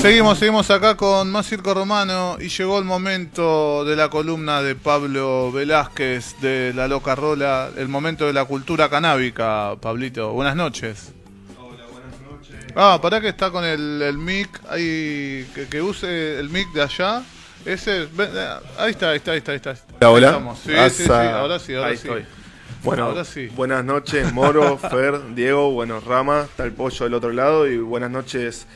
Seguimos, seguimos acá con más circo romano y llegó el momento de la columna de Pablo Velázquez de La Loca Rola, el momento de la cultura canábica, Pablito. Buenas noches. Hola, buenas noches. Ah, para que está con el, el mic, ahí, que, que use el mic de allá. Ese, ven, eh, ahí está, ahí está, ahí está, ahí está. Hola, hola. Ahí estamos. Sí, sí, sí, Asa. ahora sí, ahora Ahí sí. estoy. Bueno, Ahora sí. buenas noches, Moro, Fer, Diego, bueno, Rama, está el pollo del otro lado y buenas noches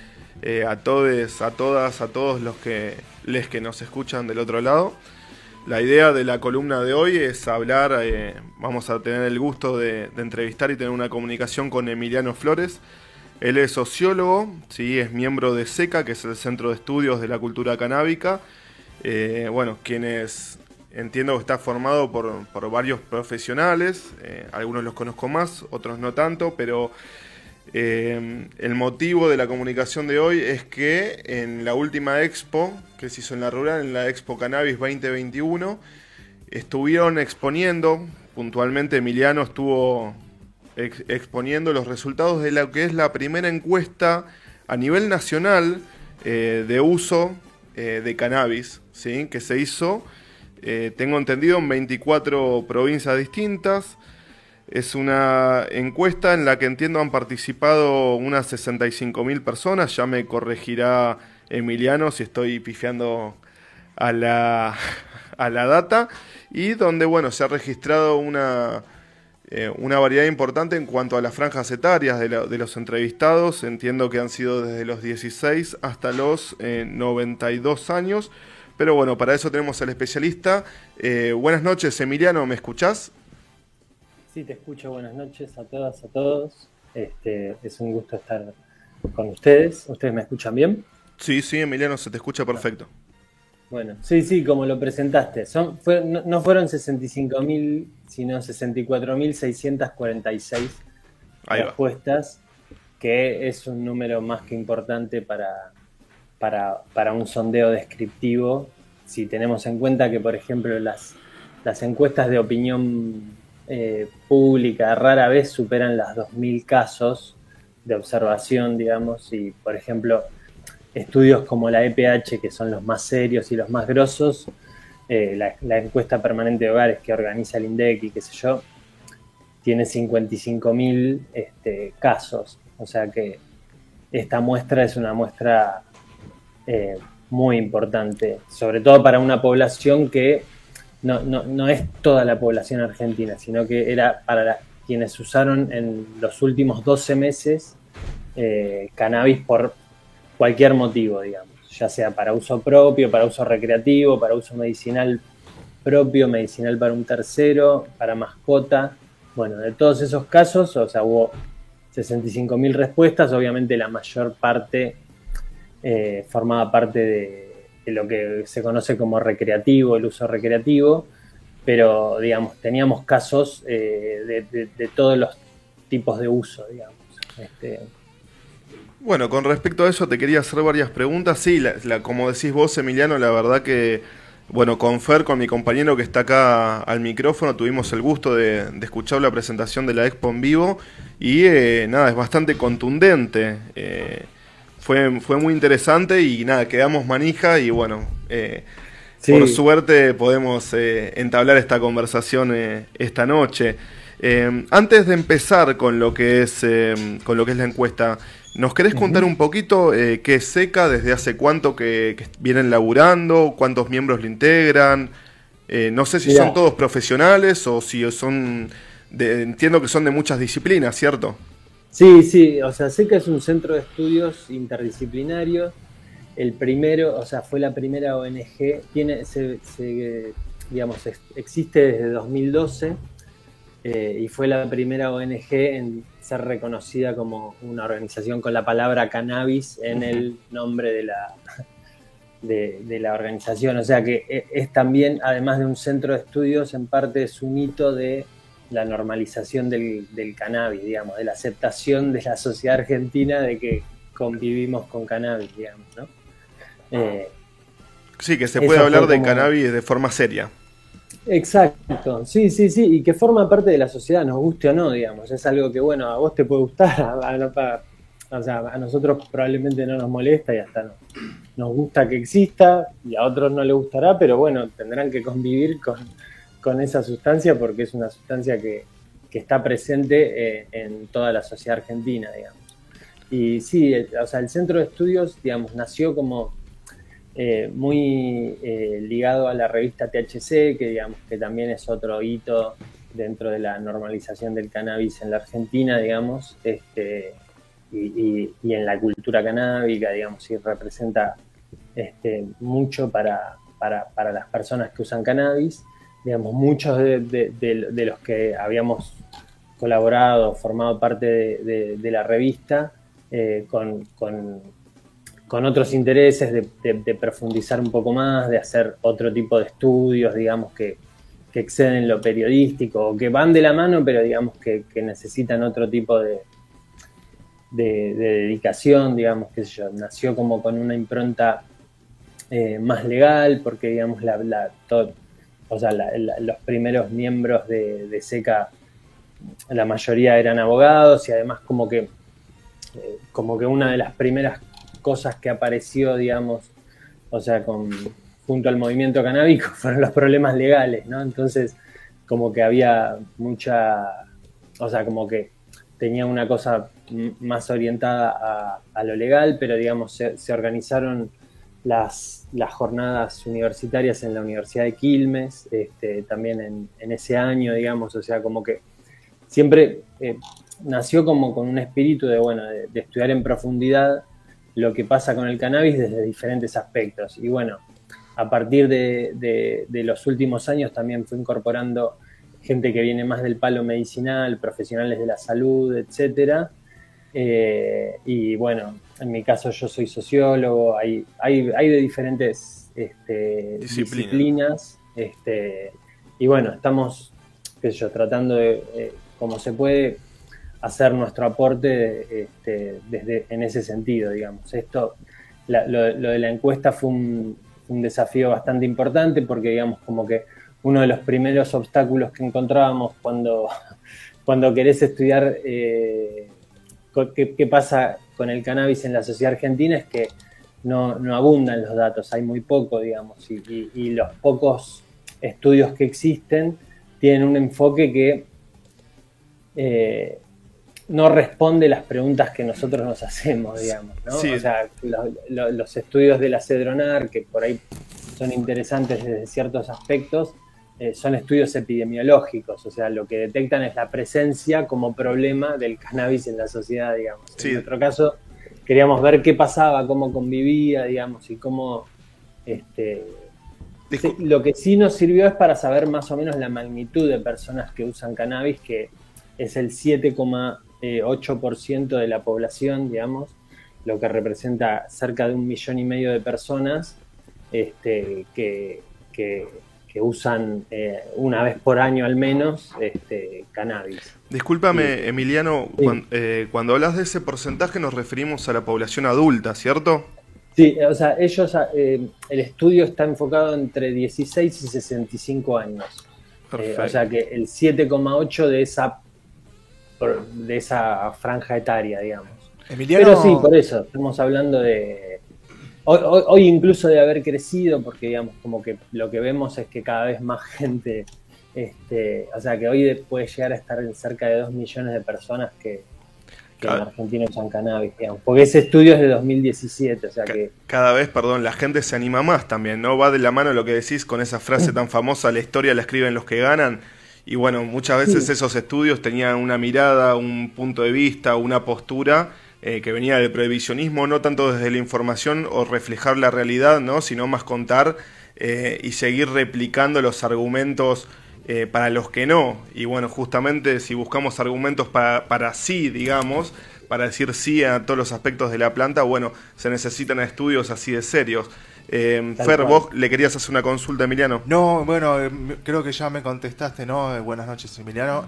eh, a todos, a todas, a todos los que les que nos escuchan del otro lado. La idea de la columna de hoy es hablar, eh, vamos a tener el gusto de, entrevistar y tener una comunicación con Emiliano Flores. Él es sociólogo, sí, es miembro de SECA, que es el Centro de Estudios de la Cultura Canábica. Eh, bueno, quienes entiendo que está formado por, por varios profesionales, eh, algunos los conozco más, otros no tanto, pero eh, el motivo de la comunicación de hoy es que en la última expo que se hizo en la rural, en la Expo Cannabis 2021, estuvieron exponiendo, puntualmente Emiliano estuvo ex- exponiendo los resultados de lo que es la primera encuesta a nivel nacional eh, de uso eh, de cannabis, ¿sí? que se hizo, eh, tengo entendido, en 24 provincias distintas. Es una encuesta en la que entiendo han participado unas 65 mil personas. Ya me corregirá Emiliano si estoy pifiando a la, a la data. Y donde, bueno, se ha registrado una, eh, una variedad importante en cuanto a las franjas etarias de los entrevistados. Entiendo que han sido desde los 16 hasta los eh, 92 años. Pero bueno, para eso tenemos al especialista. Eh, buenas noches, Emiliano, ¿me escuchás? Sí, te escucho. Buenas noches a todas, a todos. Este, es un gusto estar con ustedes. ¿Ustedes me escuchan bien? Sí, sí, Emiliano, se te escucha perfecto. Bueno, sí, sí, como lo presentaste. Son, fue- no, no fueron 65.000, sino 64.646 Ahí va. respuestas, que es un número más que importante para, para, para un sondeo descriptivo. Si tenemos en cuenta que, por ejemplo, las, las encuestas de opinión eh, pública rara vez superan las 2.000 casos de observación, digamos, y, por ejemplo, estudios como la EPH, que son los más serios y los más grosos, eh, la, encuesta permanente de hogares que organiza el INDEC y qué sé yo, tiene 55.000 este, casos. O sea que esta muestra es una muestra eh, muy importante, sobre todo para una población que no, no, no es toda la población argentina, sino que era para quienes usaron en los últimos 12 meses eh, cannabis por cualquier motivo, digamos, ya sea para uso propio, para uso recreativo, para uso medicinal propio, medicinal para un tercero, para mascota. Bueno, de todos esos casos, o sea, hubo 65.000 respuestas, obviamente la mayor parte eh, formaba parte de lo que se conoce como recreativo, el uso recreativo, pero digamos, teníamos casos eh, de, de- de todos los tipos de uso, digamos. Este, Bueno, con respecto a eso te quería hacer varias preguntas. Sí, la- la- como decís vos, Emiliano, la verdad que, bueno, con Fer, con mi compañero que está acá al micrófono, tuvimos el gusto de, escuchar la presentación de la Expo en vivo y eh, nada, es bastante contundente. Eh, fue, fue muy interesante y nada, quedamos manija y bueno, eh, Sí. por suerte podemos eh, entablar esta conversación eh, esta noche. Eh, antes de empezar con lo que es eh, con lo que es la encuesta, ¿nos querés contar un poquito eh, qué es SECA, desde hace cuánto que, que vienen laburando, cuántos miembros lo integran? Eh, no sé si Mirá. son todos profesionales o si son, de- entiendo que son de muchas disciplinas, ¿cierto? Sí, sí, o sea, SECA es un centro de estudios interdisciplinarios. El primero, o sea, fue la primera ONG, tiene, se, se, digamos, ex- existe desde 2012 eh, y fue la primera ONG en ser reconocida como una organización con la palabra cannabis en el nombre de la, de, de la organización. O sea que e- es también, además de un centro de estudios, en parte es un hito de la normalización del, del cannabis, digamos, de la aceptación de la sociedad argentina de que convivimos con cannabis, digamos, ¿no? Eh, Sí, que se puede hablar de como- cannabis de forma seria. Exacto, sí, sí, sí, y que forma parte de la sociedad, nos guste o no, digamos, es algo que, bueno, a vos te puede gustar, a, a- a- o sea, a nosotros probablemente no nos molesta y hasta no, nos gusta que exista y a otros no les gustará, pero bueno, tendrán que convivir con, con esa sustancia porque es una sustancia que, que está presente eh, en toda la sociedad argentina, digamos. Y sí, o sea, el centro de estudios, digamos, nació como eh, muy eh, ligado a la revista THC, que digamos que también es otro hito dentro de la normalización del cannabis en la Argentina, digamos, este, y, en la cultura canábica, digamos, y representa este, mucho para, para, las personas que usan cannabis. Digamos, muchos de, los que habíamos colaborado, formado parte de, la revista, eh, con, otros intereses de, profundizar un poco más, de hacer otro tipo de estudios, digamos, que, que exceden lo periodístico o que van de la mano, pero digamos que, necesitan otro tipo de, de, dedicación, digamos, que yo, nació como con una impronta eh, más legal, porque digamos, la o sea, los primeros miembros de, SECA, la mayoría eran abogados y además como que, eh, como que una de las primeras cosas que apareció, digamos, o sea, con, junto al movimiento canábico fueron los problemas legales, ¿no? Entonces, como que había mucha, o sea, como que tenía una cosa más orientada a, lo legal, pero digamos, se, organizaron las, las, jornadas universitarias en la Universidad de Quilmes, este, también en, ese año, digamos, o sea, como que siempre eh, nació como con un espíritu de, bueno, de, estudiar en profundidad lo que pasa con el cannabis desde diferentes aspectos. Y bueno, a partir de, los últimos años también fue incorporando gente que viene más del palo medicinal, profesionales de la salud, etcétera. Eh, y bueno, en mi caso yo soy sociólogo, hay, hay, de diferentes este, disciplinas. este, y bueno, estamos, qué sé yo, tratando de, eh, como se puede, hacer nuestro aporte este, desde, en ese sentido, digamos. Esto, lo, lo de la encuesta fue un, un desafío bastante importante porque digamos como que uno de los primeros obstáculos que encontrábamos cuando, cuando querés estudiar eh, qué, pasa con el cannabis en la sociedad argentina es que no, abundan los datos, hay muy poco, digamos, y, los pocos estudios que existen tienen un enfoque que eh, no responde las preguntas que nosotros nos hacemos, digamos, ¿no? O sea, los estudios de la Cedronar, que por ahí son interesantes desde ciertos aspectos, eh, son estudios epidemiológicos, o sea, lo que detectan es la presencia como problema del cannabis en la sociedad, digamos. En nuestro caso, queríamos ver qué pasaba, cómo convivía, digamos, y cómo... Este, lo que sí nos sirvió es para saber más o menos la magnitud de personas que usan cannabis, que es el 7, 8% de la población, digamos, lo que representa cerca de un millón y medio de personas este, que, usan eh, una vez por año al menos este, cannabis. Discúlpame, Emiliano, eh, cuando, hablas de ese porcentaje nos referimos a la población adulta, ¿cierto? Sí, o sea, ellos, eh, el estudio está enfocado entre 16 y 65 años. o sea que el 7,8 de esa de esa franja etaria, digamos. Pero sí, por eso, estamos hablando de... Hoy, incluso de haber crecido, porque digamos, como que lo que vemos es que cada vez más gente, este, o sea, que hoy puede llegar a estar en cerca de 2 millones de personas que, en Argentina usan cannabis, digamos, porque ese estudio es de 2017, o sea que... Cada vez, perdón, la gente se anima más también, ¿no? Va de la mano lo que decís con esa frase tan famosa, la historia la escriben los que ganan, y bueno, muchas veces esos estudios tenían una mirada, un punto de vista, una postura eh, que venía del previsionismo, no tanto desde la información o reflejar la realidad, ¿no? sino más contar eh, y seguir replicando los argumentos eh, para los que no. Y bueno, justamente si buscamos argumentos para, para sí, digamos, para decir sí a todos los aspectos de la planta, bueno, se necesitan estudios así de serios. Eh, Fer, vos le querías hacer una consulta, Emiliano. No, bueno, eh, creo que ya me contestaste, ¿no? Eh, buenas noches, Emiliano.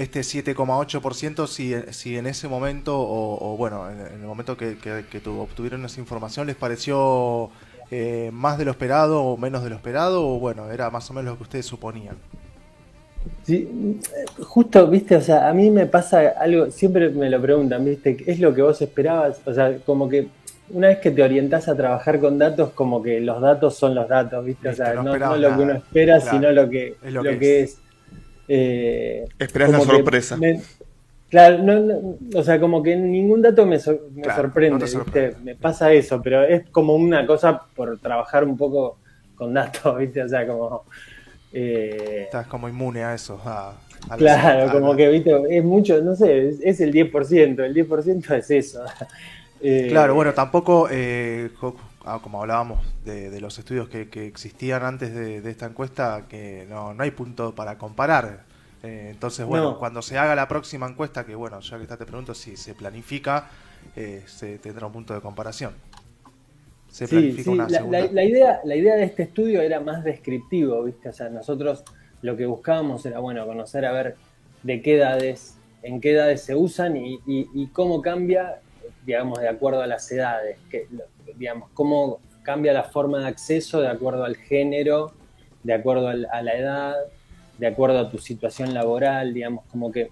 Este 7,8%, si, si en ese momento, o, bueno, en, el momento que, obtuvieron esa información, ¿les pareció más de lo esperado o menos de lo esperado? O bueno, era más o menos lo que ustedes suponían. justo, viste, o sea, a mí me pasa algo, siempre me lo preguntan, viste, ¿es lo que vos esperabas? O sea, como que una vez que te orientás a trabajar con datos, como que los datos son los datos, viste, o sea, no, lo que uno espera, sino lo que es. Lo, que, es. Eh, Esperás la sorpresa. claro, no, o sea, como que ningún dato me, sorprende, ¿viste? me pasa eso, pero es como una cosa por trabajar un poco con datos, ¿viste? O sea, como eh, Estás como inmune a eso. claro, como que ¿viste? es mucho, no sé, es, el 10%, el 10% es eso. Eh, claro, bueno, tampoco, eh, ah, como hablábamos de, los estudios que, existían antes de, esta encuesta, que no, no hay punto para comparar. entonces, bueno, cuando se haga la próxima encuesta, que bueno, ya que está te pregunto si se planifica, se tendrá un punto de comparación sí, sí. la, idea, la idea de este estudio era más descriptivo, ¿viste? O sea, nosotros lo que buscábamos era, bueno, conocer a ver de qué edades, en qué edades se usan y, cómo cambia, digamos, de acuerdo a las edades, que, digamos, cómo cambia la forma de acceso de acuerdo al género, de acuerdo a la edad, de acuerdo a tu situación laboral, digamos, como que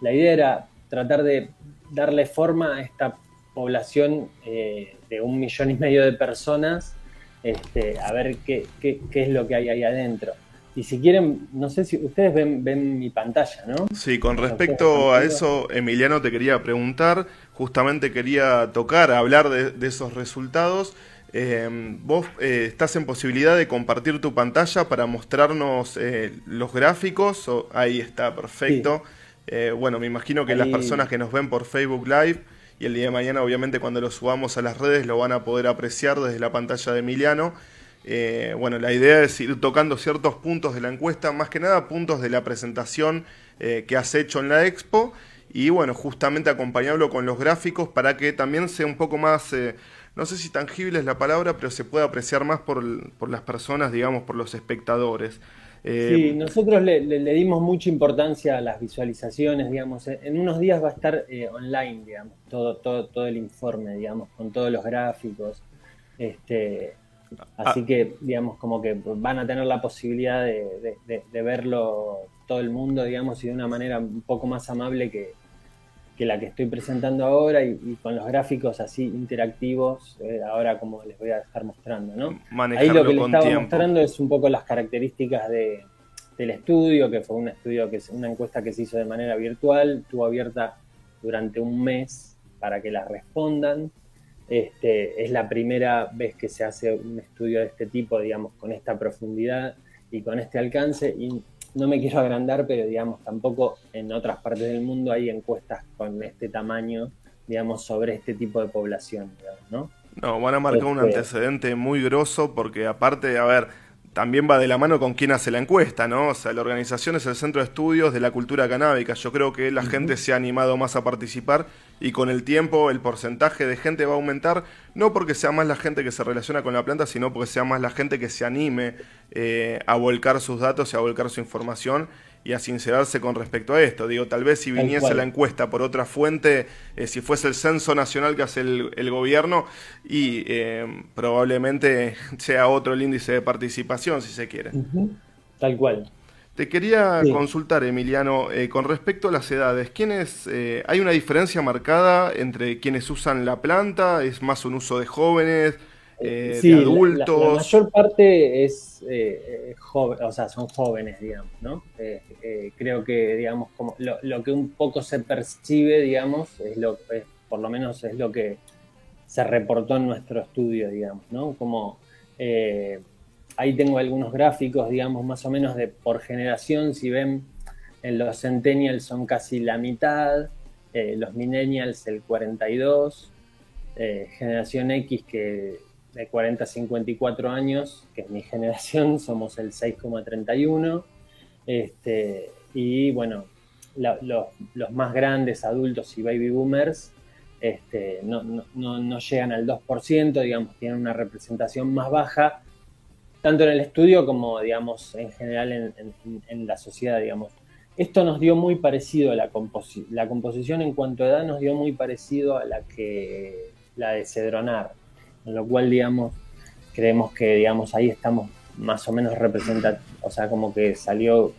la idea era tratar de darle forma a esta población eh, de un millón y medio de personas, este, a ver qué, qué, es lo que hay ahí adentro. Y si quieren, no sé si ustedes ven, ven mi pantalla, ¿no? Sí, con respecto a eso, Emiliano, te quería preguntar, justamente quería tocar, hablar de, esos resultados. Em, vos eh, estás en posibilidad de compartir tu pantalla para mostrarnos eh, los gráficos. ahí está, perfecto. bueno, me imagino que las personas que nos ven por Facebook Live y el día de mañana obviamente cuando lo subamos a las redes lo van a poder apreciar desde la pantalla de Emiliano. Eh, bueno, la idea es ir tocando ciertos puntos de la encuesta, más que nada puntos de la presentación eh, que has hecho en la expo y bueno, justamente acompañarlo con los gráficos para que también sea un poco más, eh, no sé si tangible es la palabra, pero se pueda apreciar más por, por las personas, digamos, por los espectadores. Eh, sí, nosotros le, dimos mucha importancia a las visualizaciones, digamos. En unos días va a estar eh, online, digamos, todo, todo, todo el informe, digamos, con todos los gráficos. Este, así ah. que, digamos, como que van a tener la posibilidad de, verlo todo el mundo, digamos, y de una manera un poco más amable que, la que estoy presentando ahora y, con los gráficos así interactivos, eh, ahora como les voy a estar mostrando, ¿no? Ahí lo que les estaba mostrando es un poco las características de, del estudio, que fue un estudio que es una encuesta que se hizo de manera virtual, estuvo abierta durante un mes para que la respondan. Este, es la primera vez que se hace un estudio de este tipo, digamos, con esta profundidad y con este alcance. Y no me quiero agrandar, pero digamos, tampoco en otras partes del mundo hay encuestas con este tamaño, digamos, sobre este tipo de población, ¿no? No, van a marcar un este antecedente muy grosso porque aparte, a ver, también va de la mano con quién hace la encuesta, ¿no? O sea, la organización es el Centro de Estudios de la Cultura Canábica. Yo creo que la gente se ha animado más a participar y con el tiempo el porcentaje de gente va a aumentar, no porque sea más la gente que se relaciona con la planta, sino porque sea más la gente que se anime eh, a volcar sus datos y a volcar su información y a sincerarse con respecto a esto. Digo, tal vez si viniese la encuesta por otra fuente, eh, si fuese el censo nacional que hace el, gobierno, y eh, probablemente sea otro el índice de participación, si se quiere. Tal cual. Te quería consultar, Emiliano, eh, con respecto a las edades, ¿quiénes, ¿hay una diferencia marcada entre quienes usan la planta? ¿Es más un uso de jóvenes? Eh, de adultos. La, mayor parte es eh, joven, o sea, son jóvenes, digamos, ¿no? Eh, creo que, digamos, como lo, que un poco se percibe, digamos, es lo, por lo menos es lo que se reportó en nuestro estudio, digamos, ¿no? Como ahí tengo algunos gráficos, digamos, más o menos de por generación, si ven, en los centennials son casi la mitad, los millennials el 42, generación X que de 40 a 54 años, que es mi generación, somos el 6,31. Este, y bueno, los más grandes adultos y baby boomers este, no, no, llegan al 2%, digamos, tienen una representación más baja, tanto en el estudio como, digamos, en general en, la sociedad, digamos. Esto nos dio muy parecido a la, composición, la composición en cuanto a edad nos dio muy parecido a la que la de Cedronar con lo cual, digamos, creemos que, digamos, ahí estamos más o menos representativos, o sea, como que salió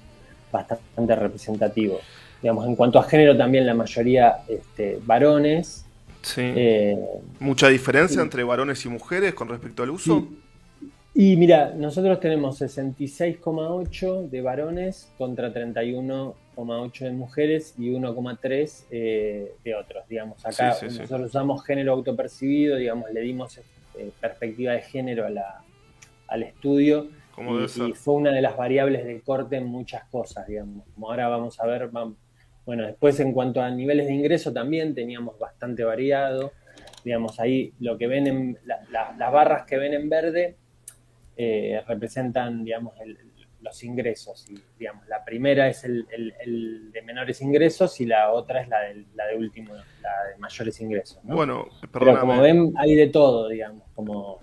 bastante representativo. Digamos, en cuanto a género, también la mayoría este, varones. Sí. Eh, ¿Mucha diferencia entre varones y mujeres con respecto al uso? Y mira, nosotros tenemos 66,8 de varones contra 31,8 de mujeres y 1,3 eh, de otros, digamos. Acá nosotros usamos género autopercibido, digamos, le dimos eh, perspectiva de género a la, al estudio y, y, fue una de las variables de corte en muchas cosas, digamos. Como ahora vamos a ver, bueno, después en cuanto a niveles de ingreso también teníamos bastante variado, digamos, ahí lo que ven en, las barras que ven en verde eh, representan, digamos, los ingresos. Y, digamos, la primera es el, de menores ingresos y la otra es la de, la de último, la de mayores ingresos. Bueno, pero como ven, hay de todo, digamos, como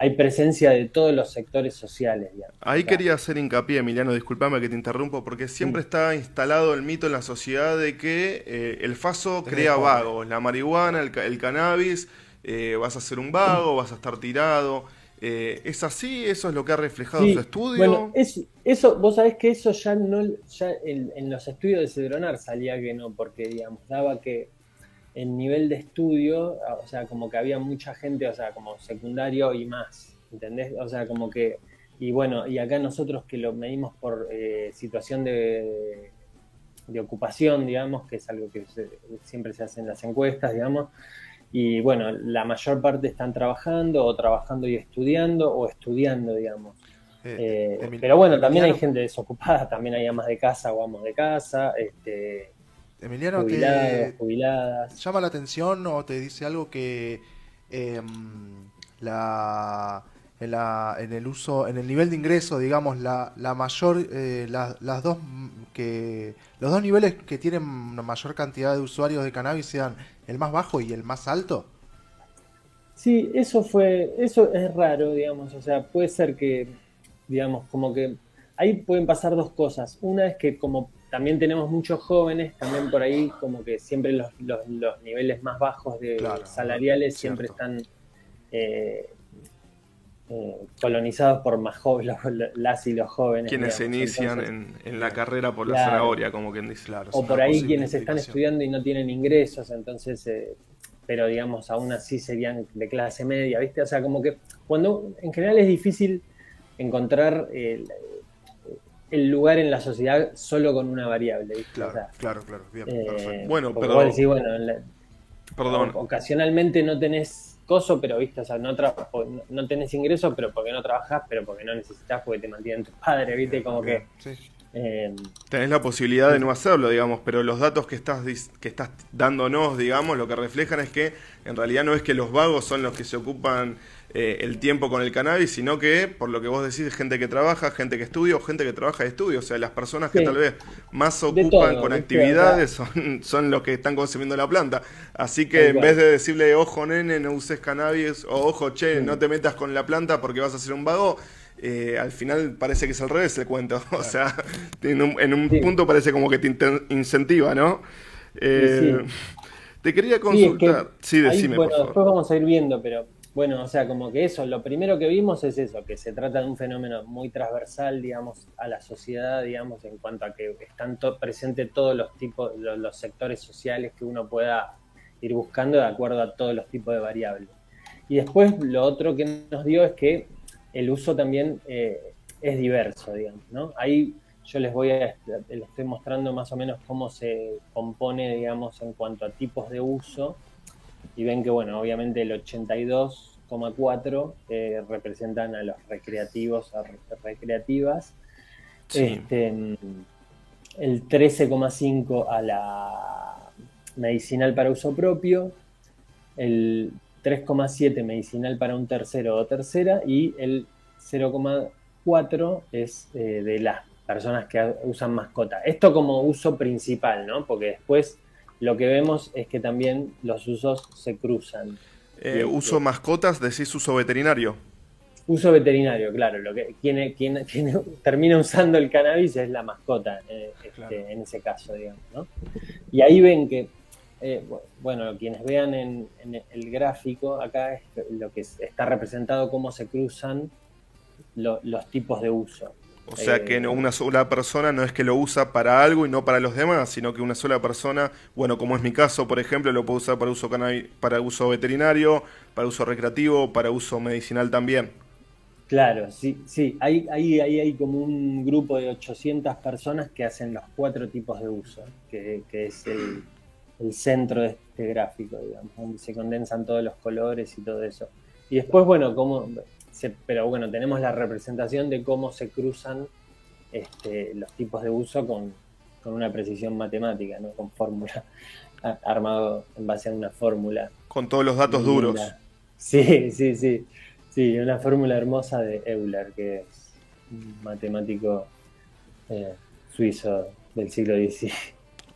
hay presencia de todos los sectores sociales. Ahí quería hacer hincapié, Emiliano, disculpame que te interrumpo, porque siempre está instalado el mito en la sociedad de que eh, el faso crea vagos, la marihuana, el, cannabis, eh, vas a ser un vago, vas a estar tirado. Eh, ¿Es así? ¿Eso es lo que ha reflejado su estudio? Bueno, eso, vos sabés que eso ya no, ya en, los estudios de Cedronar salía que no, porque digamos, daba que el nivel de estudio, o sea, como que había mucha gente, o sea, como secundario y más, ¿entendés? O sea, como que, y bueno, y acá nosotros que lo medimos por eh, situación de, de, ocupación, digamos, que es algo que siempre se hace en las encuestas, digamos, y bueno, la mayor parte están trabajando o trabajando y estudiando o estudiando, digamos. Eh, eh, pero bueno, también hay gente desocupada, también hay amas de casa o amos de casa, este, Emiliano, jubiladas. llama la atención o te dice algo que em, la, en, la, en, el uso, en el nivel de ingreso, digamos, la, la mayor, eh, las dos que los dos niveles que tienen una mayor cantidad de usuarios de cannabis sean el más bajo y el más alto? Sí, eso fue, eso es raro, digamos, o sea, puede ser que, digamos, como que ahí pueden pasar dos cosas. Una es que como también tenemos muchos jóvenes, también por ahí como que siempre los, los, niveles más bajos de salariales siempre están eh, eh, colonizados por más jóvenes, las y los jóvenes. Quienes se inician en, la carrera por la zanahoria, como quien dice. Claro, o por ahí quienes están estudiando y no tienen ingresos, entonces, eh, pero digamos, aún así serían de clase media, ¿viste? O sea, como que cuando en general es difícil encontrar el, lugar en la sociedad solo con una variable, ¿viste? Claro, claro, claro, bien, eh, Bueno, perdón. bueno, perdón. Ocasionalmente no tenés pero viste, o sea, no, no tenés ingresos, pero porque no trabajás, pero porque no necesitas, porque te mantienen tus padres, viste, como que... Eh, tenés la posibilidad de no hacerlo, digamos, pero los datos que estás, que estás dándonos, digamos, lo que reflejan es que en realidad no es que los vagos son los que se ocupan eh, el tiempo con el cannabis, sino que, por lo que vos decís, gente que trabaja, gente que estudia o gente que trabaja y estudia. O sea, las personas que tal vez más se ocupan con actividades son, son los que están consumiendo la planta. Así que en vez de decirle, ojo nene, no uses cannabis, o ojo che, no te metas con la planta porque vas a ser un vago, eh, al final parece que es al revés el cuento. O sea, en un, punto parece como que te incentiva, ¿no? Eh, te quería consultar. Sí, decime. bueno, después vamos a ir viendo, pero bueno, o sea, como que eso, lo primero que vimos es eso, que se trata de un fenómeno muy transversal, digamos, a la sociedad, digamos, en cuanto a que están presentes todos los tipos, los, sectores sociales que uno pueda ir buscando de acuerdo a todos los tipos de variables. Y después lo otro que nos dio es que el uso también eh, es diverso, digamos, ¿no? Ahí yo les voy a, les estoy mostrando más o menos cómo se compone, digamos, en cuanto a tipos de uso y ven que, bueno, obviamente el 82,4 eh, representan a los recreativos, a recreativas, este, el 13,5 a la medicinal para uso propio, el 3,7 medicinal para un tercero o tercera y el 0,4 es eh, de las personas que usan mascota. Esto como uso principal, ¿no? Porque después lo que vemos es que también los usos se cruzan. Eh, uso mascotas, decís uso veterinario. Uso veterinario, claro. Lo que quien, quien, termina usando el cannabis es la mascota, eh, este, en ese caso, digamos. ¿no? Y ahí ven que, eh, bueno, quienes vean en, el gráfico, acá es lo que está representado cómo se cruzan los tipos de uso. O sea Eh, que no- una sola persona no es que lo usa para algo y no para los demás, sino que una sola persona, bueno, como es mi caso, por ejemplo, lo puedo usar para uso para uso veterinario, para uso recreativo, para uso medicinal también. Claro, sí, sí. Hay, hay, hay, hay como un grupo de 800 personas que hacen los cuatro tipos de uso, que, que es el, el centro de este gráfico, digamos, donde se condensan todos los colores y todo eso. Y después, bueno, cómo, se- pero bueno, tenemos la representación de cómo se cruzan este, los tipos de uso con, con una precisión matemática, ¿no? Con fórmula, a- armado en base a una fórmula. Con todos los datos duros. Sí, sí, sí. Sí, una fórmula hermosa de Euler, que es un matemático eh, suizo del siglo XIX.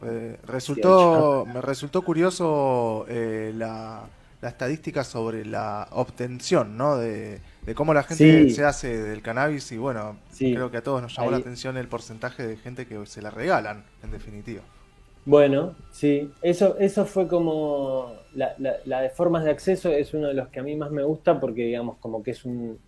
Eh, resultó, me resultó curioso eh, la, la estadística sobre la obtención, ¿no? De, de cómo la gente Sí. se hace del cannabis y bueno, Sí. creo que a todos nos llamó la atención el porcentaje de gente que se la regalan, en definitiva. Bueno, sí, eso, eso fue como la, la, la de formas de acceso es uno de los que a mí más me gusta porque digamos como que es un,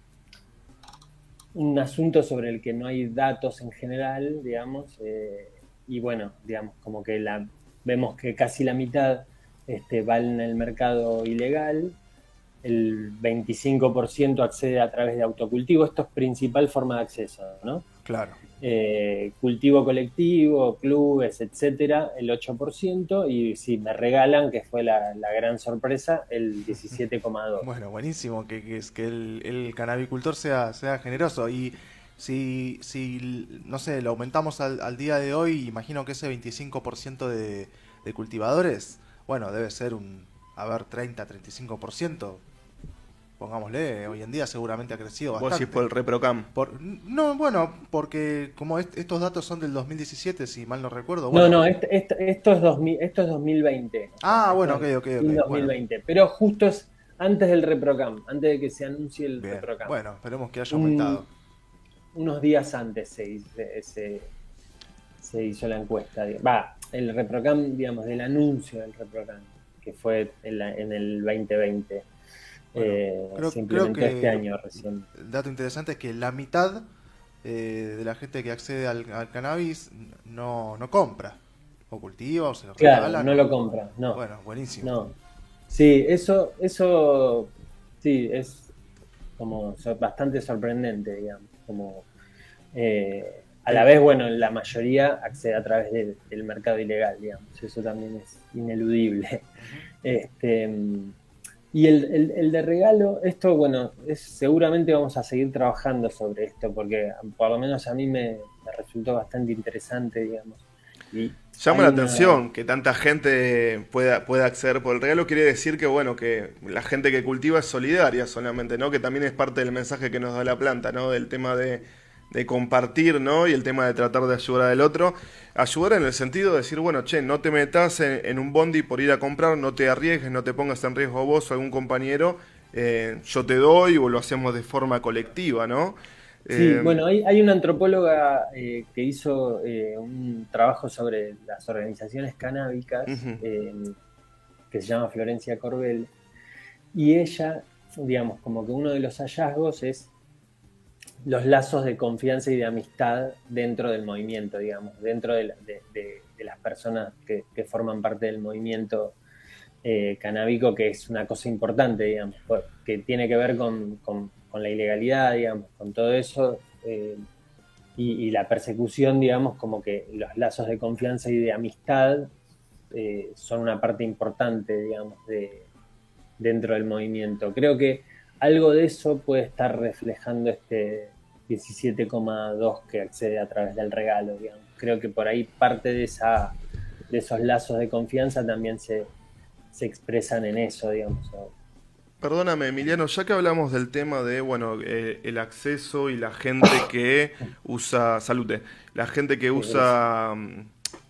un asunto sobre el que no hay datos en general, digamos, eh, y bueno, digamos como que la vemos que casi la mitad este, va en el mercado ilegal, el 25% accede a través de autocultivo, esto es principal forma de acceso, ¿no? Claro. eh, cultivo colectivo, clubes, etcétera, el 8%, y si me regalan, que fue la, la gran sorpresa, el 17,2%. Bueno, buenísimo que, que, es, que el, el cannabicultor sea, sea generoso. Y si, si, no sé, lo aumentamos al, al día de hoy, imagino que ese 25% de, de cultivadores, bueno, debe ser un, a ver, 30, 35%. Pongámosle, hoy en día seguramente ha crecido Vos bastante. decís por el ReproCam. Por- no, bueno, porque como est- estos datos son del 2017, si mal no recuerdo. No, bueno. no, este- este- esto, es 2000, esto es 2020. Ah, bueno, ok, Esto ok, es ok. fin bueno. 2020, pero justo es antes del ReproCam, antes de que se anuncie el Bien, ReproCam. bueno, esperemos que haya Un- aumentado. unos días antes se, hizo- se, se hizo la encuesta. Va, el ReproCam, digamos, del anuncio del ReproCam, que fue en, la- en el 2020. Bueno, Eh, creo- se implementó creo que- este año recién. El dato interesante es que la mitad eh, de la gente que accede al, al cannabis no, no compra. O cultiva, o se lo Claro, regala. no lo compra, no. Bueno, buenísimo. No. Sí, eso, eso sí, es como bastante sorprendente, digamos. Como, eh, a la vez, bueno, la mayoría accede a través del, del mercado ilegal, digamos. Eso también es ineludible. Este, y el, el- el de regalo, esto, bueno, es, seguramente vamos a seguir trabajando sobre esto, porque por lo menos a mí me, me resultó bastante interesante, digamos. Y Llama la una- atención que tanta gente pueda, pueda acceder por el regalo. Quiere decir que, bueno, que la gente que cultiva es solidaria solamente, ¿no? Que también es parte del mensaje que nos da la planta, ¿no? Del tema de, de compartir, ¿no? Y el tema de tratar de ayudar al otro. Ayudar en el sentido de decir, bueno, che, no te metas en, en un bondi por ir a comprar, no te arriesgues, no te pongas en riesgo vos o algún compañero. eh, yo te doy o lo hacemos de forma colectiva, ¿no? Sí, Eh, bueno, hay, hay una antropóloga eh, que hizo un trabajo sobre las organizaciones canábicas que se llama Florencia Corbel y ella, digamos, como que uno de los hallazgos es los lazos de confianza y de amistad dentro del movimiento, digamos, dentro de, de- las personas que, forman parte del movimiento eh, canábico, que es una cosa importante, digamos, que tiene que ver con, con- la ilegalidad, digamos, con todo eso, eh, y, y la persecución, digamos, como que los lazos de confianza y de amistad eh, son una parte importante, digamos, de, dentro del movimiento. Creo que algo de eso puede estar reflejando este 17,2 que accede a través del regalo, digamos. Creo que por ahí parte de esa de esos lazos de confianza también se, se expresan en eso, digamos. Perdóname, Emiliano, ya que hablamos del tema de, bueno, eh, el acceso y la gente que usa, salute, la gente que usa, mm,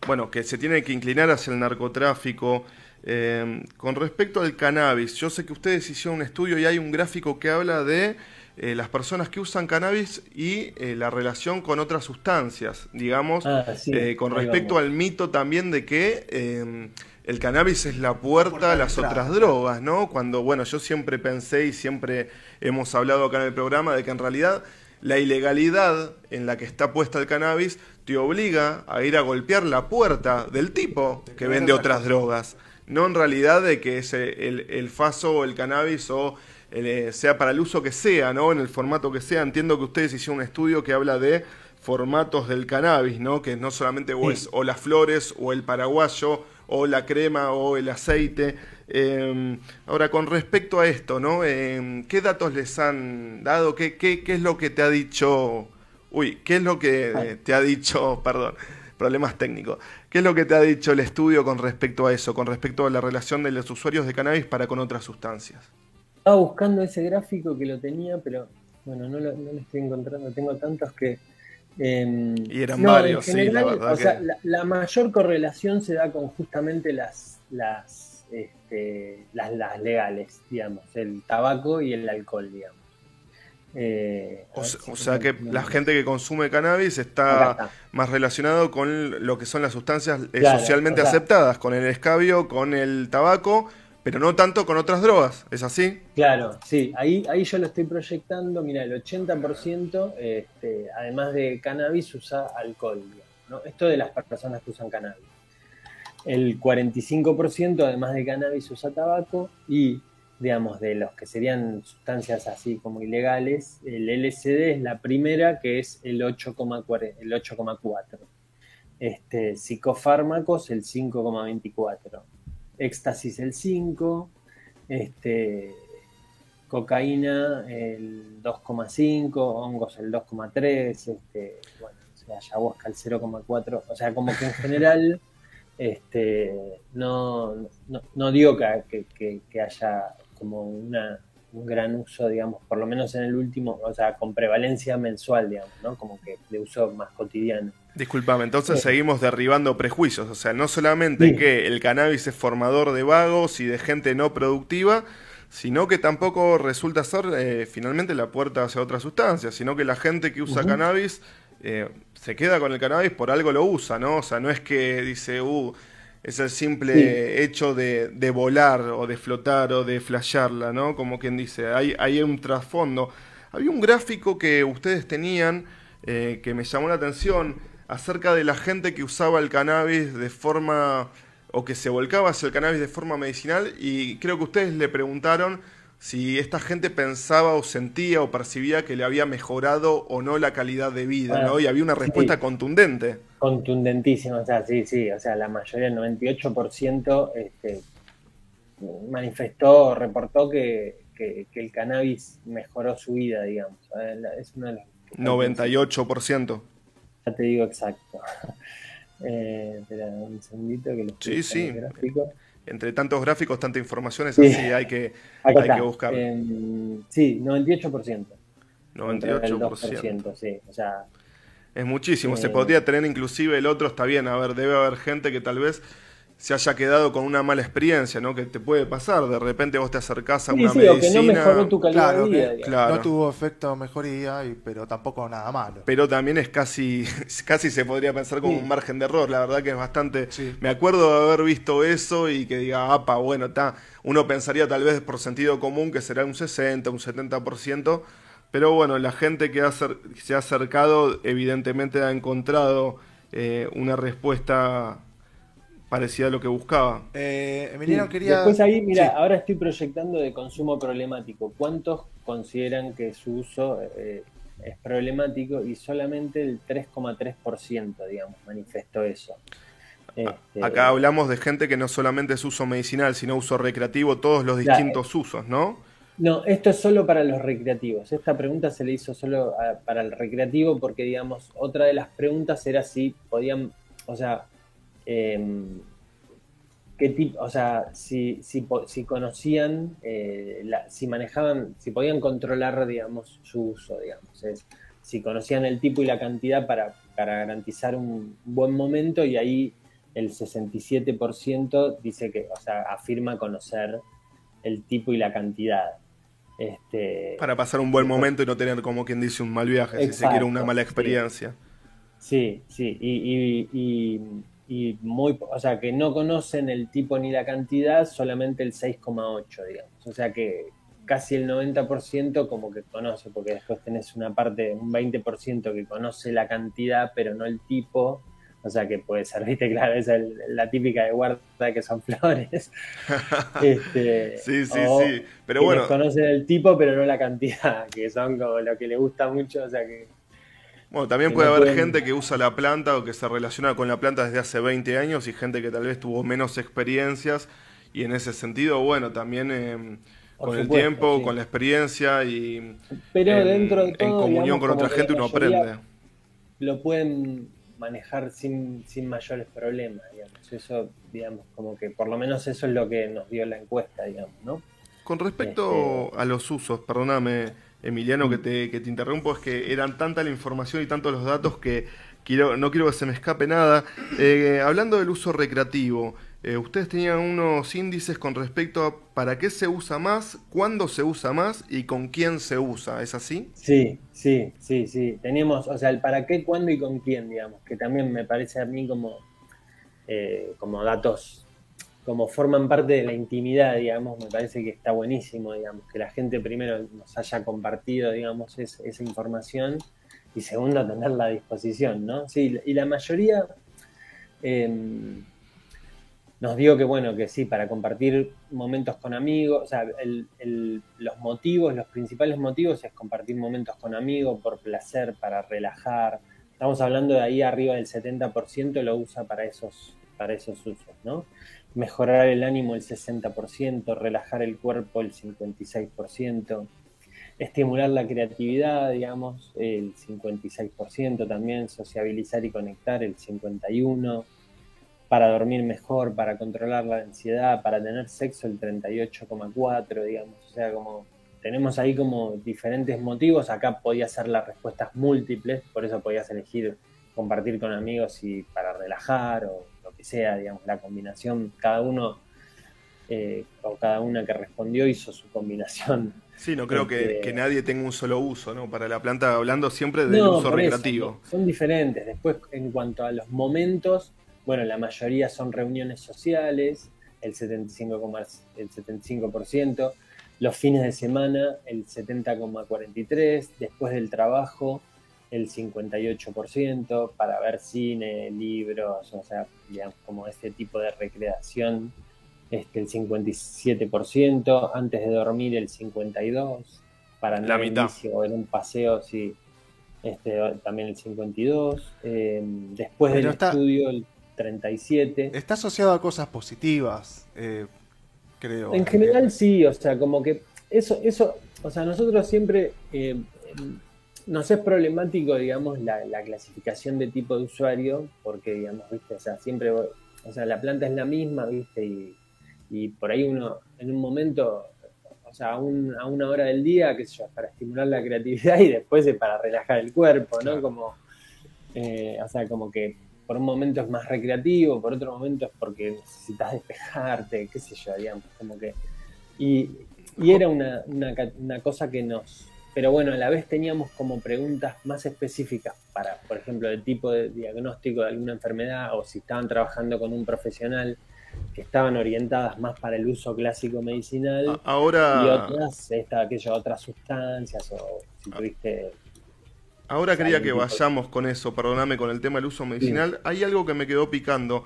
bueno, que se tiene que inclinar hacia el narcotráfico, eh, con respecto al cannabis, yo sé que ustedes hicieron un estudio y hay un gráfico que habla de eh, las personas que usan cannabis y eh, la relación con otras sustancias, digamos, Ah, sí, eh, con respecto vamos. al mito también de que eh, el cannabis es la puerta Puerta a las otras drogas, ¿no? Cuando, bueno, yo siempre pensé y siempre hemos hablado acá en el programa de que en realidad la ilegalidad en la que está puesta el cannabis te obliga a ir a golpear la puerta del tipo que vende otras drogas. No en realidad de que es el, el faso o el cannabis o eh, sea para el uso que sea, ¿no? En el formato que sea. Entiendo que ustedes hicieron un estudio que habla de formatos del cannabis, ¿no? Que no solamente o, es, o las flores o el paraguayo o la crema o el aceite. Em, ahora, con respecto a esto, ¿no? Em, ¿Qué datos les han dado? ¿Qué, ¿Qué, qué, es lo que te ha dicho? Uy, ¿qué es lo que te ha dicho? Perdón, problemas técnicos. ¿Qué es lo que te ha dicho el estudio con respecto a eso, con respecto a la relación de los usuarios de cannabis para con otras sustancias? Estaba buscando ese gráfico que lo tenía, pero bueno, no lo, estoy encontrando. Tengo tantos que. Em, y eran varios, sí, la verdad. O sea, la, mayor correlación se da con justamente las, las, este, las, las, legales, digamos, el tabaco y el alcohol, digamos. Eh, o, sea, que la gente que consume cannabis está, más relacionado con lo que son las sustancias eh, socialmente aceptadas, con el escabio, con el tabaco pero no tanto con otras drogas, ¿es así? Claro, sí, ahí, ahí yo lo estoy proyectando, mira, el 80% este, además de cannabis usa alcohol, ¿no? esto de las personas que usan cannabis. El 45% además de cannabis usa tabaco y, digamos, de los que serían sustancias así como ilegales, el LSD es la primera que es el 8,4. Este, psicofármacos el 5,24 éxtasis el 5, este, cocaína el 2,5, hongos el 2,3, este, bueno, ayahuasca el 0,4, o sea, como que en general este, no, no, digo que, que, haya como una, un gran uso, digamos, por lo menos en el último, o sea, con prevalencia mensual, digamos, ¿no? Como que de uso más cotidiano. Disculpame, entonces seguimos derribando prejuicios. O sea, no solamente que el cannabis es formador de vagos y de gente no productiva, sino que tampoco resulta ser eh, finalmente la puerta hacia otras sustancias, sino que la gente que usa cannabis eh, se queda con el cannabis por algo lo usa, ¿no? O sea, no es que dice, uh, es el simple hecho de, de, volar o de flotar o de flashearla, ¿no? Como quien dice, hay, hay un trasfondo. Había un gráfico que ustedes tenían eh, que me llamó la atención acerca de la gente que usaba el cannabis de forma o que se volcaba hacia el cannabis de forma medicinal y creo que ustedes le preguntaron si esta gente pensaba o sentía o percibía que le había mejorado o no la calidad de vida, ¿no? Y había una respuesta contundente. Contundentísima, o sea, sí, sí, o sea, la mayoría, el 98%, este, manifestó, reportó que, que, el cannabis mejoró su vida, digamos. Es uno de los... 98% te digo exacto. Eh, espera un segundito que lo Sí, sí. Entre tantos gráficos, tanta información, es así, hay que, hay que buscar. sí, 98%. 98%. sí, o sea, es muchísimo. Se eh, podría tener inclusive el otro, está bien. A ver, debe haber gente que tal vez se haya quedado con una mala experiencia, ¿no? Que te puede pasar, de repente vos te acercás a una sí, medicina... que no mejoró tu calidad de vida. claro. No tuvo efecto mejoría, pero tampoco nada malo. Pero también es casi, casi se podría pensar como un margen de error, la verdad que es bastante... Me acuerdo de haber visto eso y que diga, apa, bueno, está... Uno pensaría tal vez por sentido común que será un 60, un 70%, pero bueno, la gente que se ha acercado evidentemente ha encontrado eh, una respuesta parecía lo que buscaba. Eh, Emiliano quería. Después ahí, mira, ahora estoy proyectando de consumo problemático. ¿Cuántos consideran que su uso eh, es problemático? Y solamente el 3,3%, digamos, manifestó eso. Este, acá hablamos de gente que no solamente es uso medicinal, sino uso recreativo, todos los distintos usos, ¿no? No, esto es solo para los recreativos. Esta pregunta se le hizo solo para el recreativo porque, digamos, otra de las preguntas era si podían, o sea, Em, qué tipo, o sea, si, si, si conocían, eh, si manejaban, si podían controlar, digamos, su uso, digamos, si conocían el tipo y la cantidad para, para garantizar un buen momento y ahí el 67% dice que, o sea, afirma conocer el tipo y la cantidad. Este, para pasar un buen momento y no tener como quien dice un mal viaje, si se quiere una mala experiencia. Sí, sí, y y muy, o sea, que no conocen el tipo ni la cantidad, solamente el 6,8, digamos. O sea que casi el 90% como que conoce, porque después tenés una parte, un 20% que conoce la cantidad, pero no el tipo. O sea que puede ser, viste, claro, esa es la típica de guarda que son flores. Este, sí, sí, sí. Pero bueno. Conocen el tipo, pero no la cantidad, que son como lo que le gusta mucho. O sea que. Bueno, también puede haber gente que usa la planta o que se relaciona con la planta desde hace 20 años y gente que tal vez tuvo menos experiencias. Y en ese sentido, bueno, también. Eh, con el tiempo, con la experiencia y Pero en, dentro de en comunión con otra gente uno aprende. Lo pueden manejar sin, sin mayores problemas, digamos. Eso, digamos, como que por lo menos eso es lo que nos dio la encuesta, digamos, ¿no? Con respecto este, a los usos, perdóname, Emiliano, que, te, que te interrumpo, es que eran tanta la información y tantos los datos que quiero, no quiero que se me escape nada. Eh, hablando del uso recreativo, eh, ustedes tenían unos índices con respecto a para qué se usa más, cuándo se usa más y con quién se usa, ¿es así? Sí, sí, sí, sí. Teníamos, o sea, el para qué, cuándo y con quién, digamos, que también me parece a mí como, eh, como datos, como forman parte de la intimidad, digamos, me parece que está buenísimo, digamos, que la gente primero nos haya compartido, digamos, esa información y segundo, tenerla a disposición, ¿no? Sí, y la mayoría... Eh, nos digo que bueno, que sí, para compartir momentos con amigos, o sea, los motivos, los principales motivos es compartir momentos con amigos por placer, para relajar. Estamos hablando de ahí arriba del 70% lo usa para esos, para esos usos, ¿no? Mejorar el ánimo el 60%, relajar el cuerpo el 56%, estimular la creatividad, digamos, el 56% también, sociabilizar y conectar el 51% para dormir mejor, para controlar la ansiedad, para tener sexo el 38,4, digamos. O sea, como tenemos ahí como diferentes motivos. Acá podías hacer las respuestas múltiples, por eso podías elegir compartir con amigos y para relajar o sea, digamos, la combinación. Cada uno eh, o cada una que respondió hizo su combinación. Sí, no creo que, este, nadie tenga un solo uso, ¿no? Para la planta, hablando siempre del uso recreativo. son diferentes. Después, en cuanto a los momentos, bueno, la mayoría son reuniones sociales, el 75%, el 75%, los fines de semana el 70,43%, después del trabajo el 58%, para ver cine, libros, o sea, digamos, como este tipo de recreación, este, el 57%, antes de dormir el 52%, para la mitad. o en un paseo, sí, este, también el 52%, eh, después del estudio el 37. Está asociado a cosas positivas, eh, creo. En general sí, o sea, como que eso, eso, o sea, nosotros siempre eh, nos es problemático, digamos, la, clasificación de tipo de usuario, porque, digamos, viste, o sea, siempre, o sea, la planta es la misma, viste, y, por ahí uno, en un momento, o sea, a, una hora del día, qué sé yo, para estimular la creatividad y después es para relajar el cuerpo, ¿no? Como, eh, o sea, como que por un momento es más recreativo, por otro momento es porque necesitas despejarte, qué sé yo, digamos, como que... Y, era una, cosa que nos... Pero bueno, a la vez teníamos como preguntas más específicas para, por ejemplo, el tipo de diagnóstico de alguna enfermedad o si estaban trabajando con un profesional que estaban orientadas más para el uso clásico medicinal Ahora... y otras, esta, aquello, otras sustancias o si tuviste Ahora quería que vayamos con eso, perdóname, con el tema del uso medicinal. Hay algo que me quedó picando.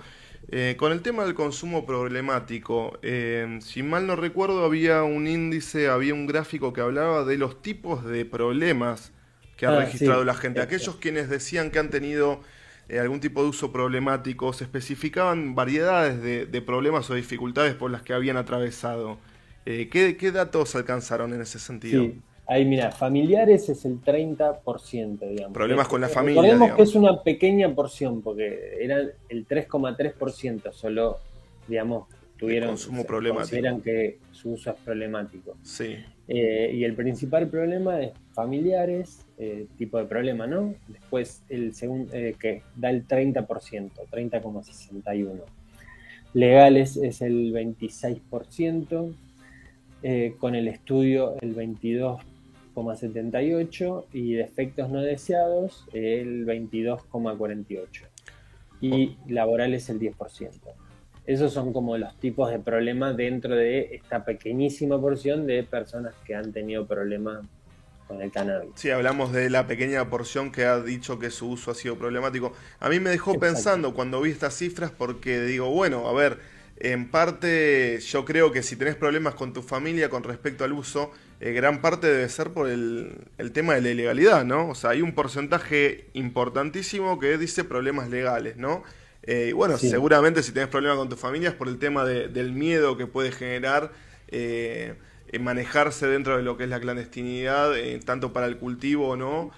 Eh, con el tema del consumo problemático, eh, si mal no recuerdo, había un índice, había un gráfico que hablaba de los tipos de problemas que ha ah, registrado la gente. Aquellos quienes decían que han tenido eh, algún tipo de uso problemático, se especificaban variedades de, problemas o dificultades por las que habían atravesado. ¿qué, ¿qué, datos alcanzaron en ese sentido? Ahí, mira, familiares es el 30%, digamos. Problemas con la familia. Recordemos que es una pequeña porción, porque era el 3,3% solo, digamos, tuvieron. consumo problemático. Consideran que su uso es problemático. Sí. Eh, y el principal problema es familiares, eh, tipo de problema, ¿no? Después el segundo, eh, que da el 30%, 30,61%. Legales es el 26%. con el estudio el 22%. 78 y defectos no deseados el 22,48 y laborales el 10%. Esos son como los tipos de problemas dentro de esta pequeñísima porción de personas que han tenido problemas con el cannabis. Sí, hablamos de la pequeña porción que ha dicho que su uso ha sido problemático. A mí me dejó pensando cuando vi estas cifras porque digo, bueno, a ver, en parte yo creo que si tenés problemas con tu familia con respecto al uso, eh, gran parte debe ser por el, tema de la ilegalidad, ¿no? O sea, hay un porcentaje importantísimo que dice problemas legales, ¿no? Eh, y bueno, seguramente si tenés problemas con tu familia es por el tema del miedo que puede generar eh, manejarse dentro de lo que es la clandestinidad, eh, tanto para el cultivo o no,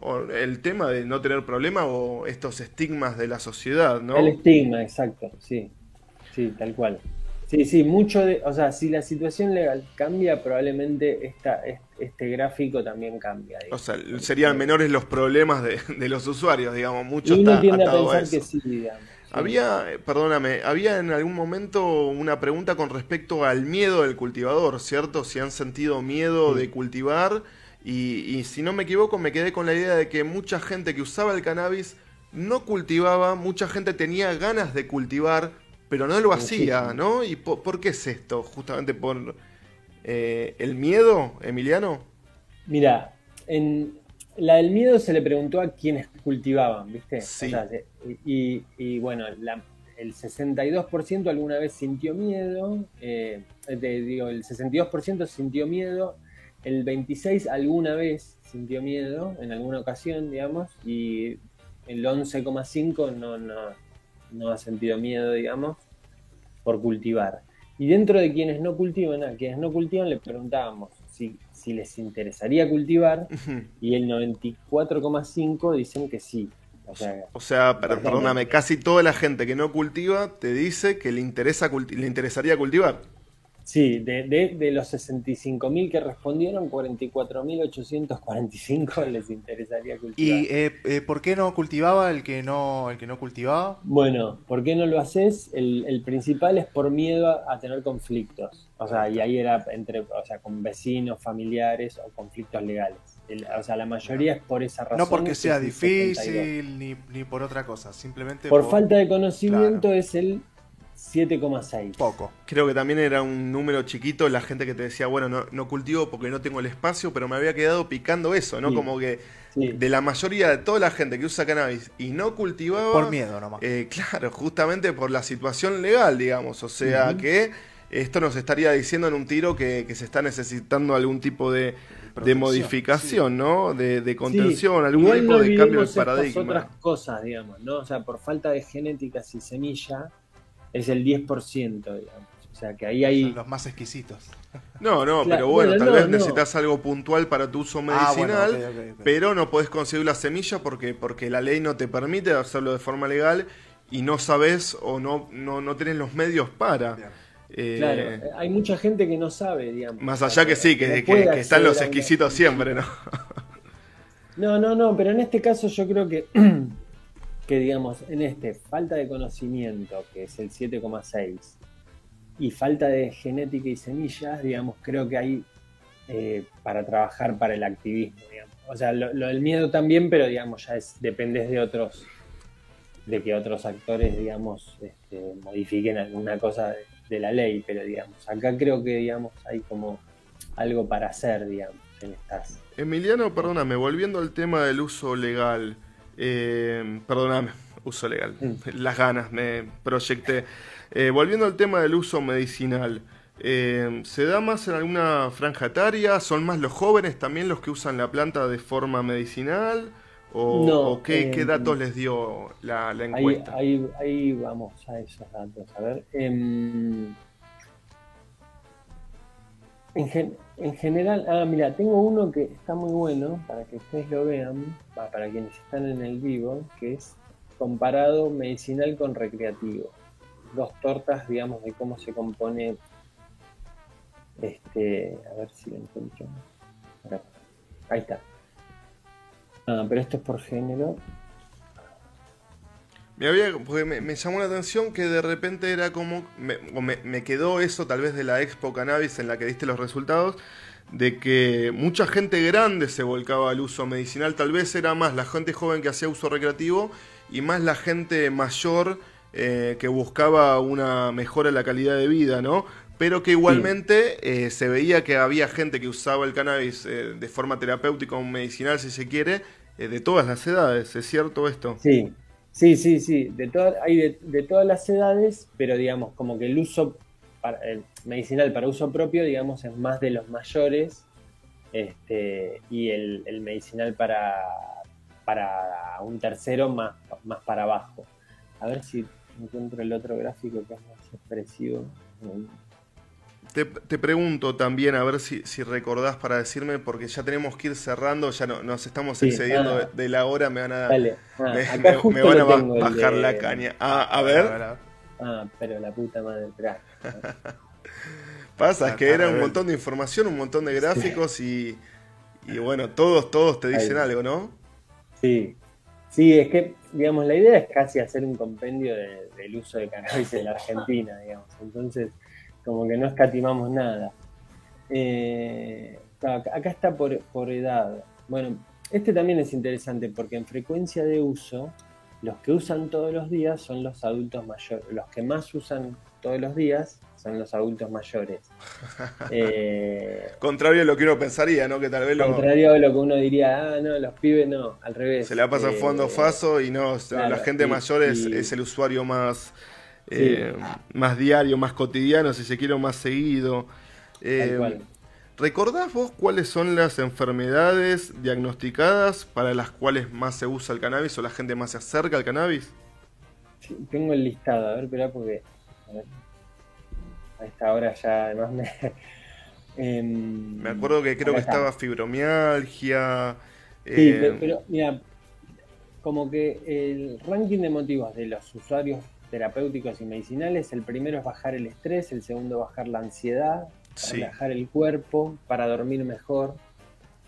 o el tema de no tener problema o estos estigmas de la sociedad, ¿no? El estigma, exacto, sí, sí, tal cual. Sí, sí, mucho de, o sea, si la situación legal cambia, probablemente esta, este gráfico también cambia. O sea, serían menores los problemas de, los usuarios, digamos, mucho y uno tiende a pensar que sí, digamos. Había, perdóname, había en algún momento una pregunta con respecto al miedo del cultivador, ¿cierto? Si han sentido miedo de cultivar y, y si no me equivoco me quedé con la idea de que mucha gente que usaba el cannabis no cultivaba, mucha gente tenía ganas de cultivar, pero no lo hacía, ¿no? ¿Y por, qué es esto? Justamente por eh, el miedo, Emiliano. Mira, en la del miedo se le preguntó a quienes cultivaban, ¿viste? Sí. y, bueno, el 62% alguna vez sintió miedo, eh, digo, el 62% sintió miedo, el 26% alguna vez sintió miedo, en alguna ocasión, digamos, y el 11,5% no, no, no ha sentido miedo, digamos, por cultivar. Y dentro de quienes no cultivan, a quienes no cultivan le preguntábamos si, si les interesaría cultivar y el 94,5 dicen que sí. O sea, perdóname, casi toda la gente que no cultiva te dice que le, interesa, le interesaría cultivar. Sí, de, de, de los 65.000 que respondieron, 44.845 les interesaría cultivar. ¿Y eh, eh, por qué no cultivaba el que no, el que no cultivaba? Bueno, ¿por qué no lo haces? El, el principal es por miedo a, tener conflictos. O sea, y ahí era entre, o sea, con vecinos, familiares o conflictos legales. o sea, la mayoría es por esa razón. No porque sea difícil ni, ni, por otra cosa, simplemente por, falta de conocimiento es el 7,6. Poco. Creo que también era un número chiquito la gente que te decía, bueno, no, no cultivo porque no tengo el espacio, pero me había quedado picando eso, ¿no? Como que de la mayoría de toda la gente que usa cannabis y no cultivaba... Por miedo nomás. Eh, claro, justamente por la situación legal, digamos. O sea que esto nos estaría diciendo en un tiro que, se está necesitando algún tipo de, de modificación, ¿no? De, contención, algún tipo de cambio de paradigma. otras cosas, digamos, ¿no? O sea, por falta de genéticas y semilla es el 10%, digamos. O sea que ahí hay... los más exquisitos. No, no, pero bueno, tal vez necesitas algo puntual para tu uso ah, medicinal, pero no podés conseguir la semilla porque, porque la ley no te permite hacerlo de forma legal y no sabes o no, no, no tenés los medios para. Eh, claro, hay mucha gente que no sabe, digamos. Más allá que sí, que, están los exquisitos siempre, ¿no? No, no, no, pero en este caso yo creo que digamos, en este falta de conocimiento, que es el 7,6, y falta de genética y semillas, digamos, creo que hay eh, para trabajar para el activismo. O sea, lo, del miedo también, pero digamos, ya es, dependes de otros, de que otros actores, digamos, este, modifiquen alguna cosa de, la ley, pero digamos, acá creo que, digamos, hay como algo para hacer, digamos, en estas. Emiliano, perdóname, volviendo al tema del uso legal, eh, perdóname, uso legal. Mm. Las ganas, me proyecté. Eh, volviendo al tema del uso medicinal. Eh, ¿Se da más en alguna franja etaria? ¿Son más los jóvenes también los que usan la planta de forma medicinal? ¿O, qué, datos les dio la, encuesta? Ahí, vamos a esos datos. A ver. Em, en, en general, ah, mira, tengo uno que está muy bueno para que ustedes lo vean, para quienes están en el vivo, que es comparado medicinal con recreativo. Dos tortas, digamos, de cómo se compone. Este, a ver si lo encuentro. Ahí está. Ah, pero esto es por género. Me, había, me, llamó la atención que de repente era como. Me, me, quedó eso tal vez de la Expo Cannabis en la que diste los resultados. De que mucha gente grande se volcaba al uso medicinal. Tal vez era más la gente joven que hacía uso recreativo y más la gente mayor eh, que buscaba una mejora en la calidad de vida, ¿no? Pero que igualmente eh, se veía que había gente que usaba el cannabis eh, de forma terapéutica o medicinal, si se quiere, de todas las edades. ¿Es cierto esto? Sí, sí, sí, sí. De hay de, todas las edades, pero digamos, como que el uso medicinal para uso propio, digamos, es más de los mayores este, y el, el medicinal para, para un tercero más, más para abajo. A ver si encuentro el otro gráfico que es más expresivo. Te, te, pregunto también, a ver si, si, recordás para decirme, porque ya tenemos que ir cerrando, ya no, nos estamos excediendo ah. de, la hora, me van a, ah, me, van a bajar la caña. Ah, a ver. Ah, pero la puta madre, Pasa, es que era un montón de información, un montón de gráficos y, y bueno, todos, todos te dicen algo, ¿no? Sí, sí, es que, digamos, la idea es casi hacer un compendio del uso de cannabis en la Argentina, digamos. Entonces, como que no escatimamos nada. Eh, acá está por, por edad. Bueno, este también es interesante porque en frecuencia de uso, los que usan todos los días son los adultos mayores. Los que más usan todos los días son los adultos mayores. Eh, contrario a lo que uno pensaría, ¿no? Que tal vez lo... Contrario a lo que uno diría, ah, no, los pibes no, al revés. Se la pasa eh, fondo faso y no, la gente mayor es, el usuario más, eh, más diario, más cotidiano, si se quiere, más seguido. Eh, ¿Recordás vos cuáles son las enfermedades diagnosticadas para las cuales más se usa el cannabis o la gente más se acerca al cannabis? tengo el listado, a ver, espera porque a esta hora ya además me... Em, me acuerdo que creo que estaba fibromialgia. Sí, eh, pero, mira, como que el ranking de motivos de los usuarios terapéuticos y medicinales, el primero es bajar el estrés, el segundo bajar la ansiedad, para relajar el cuerpo, para dormir mejor,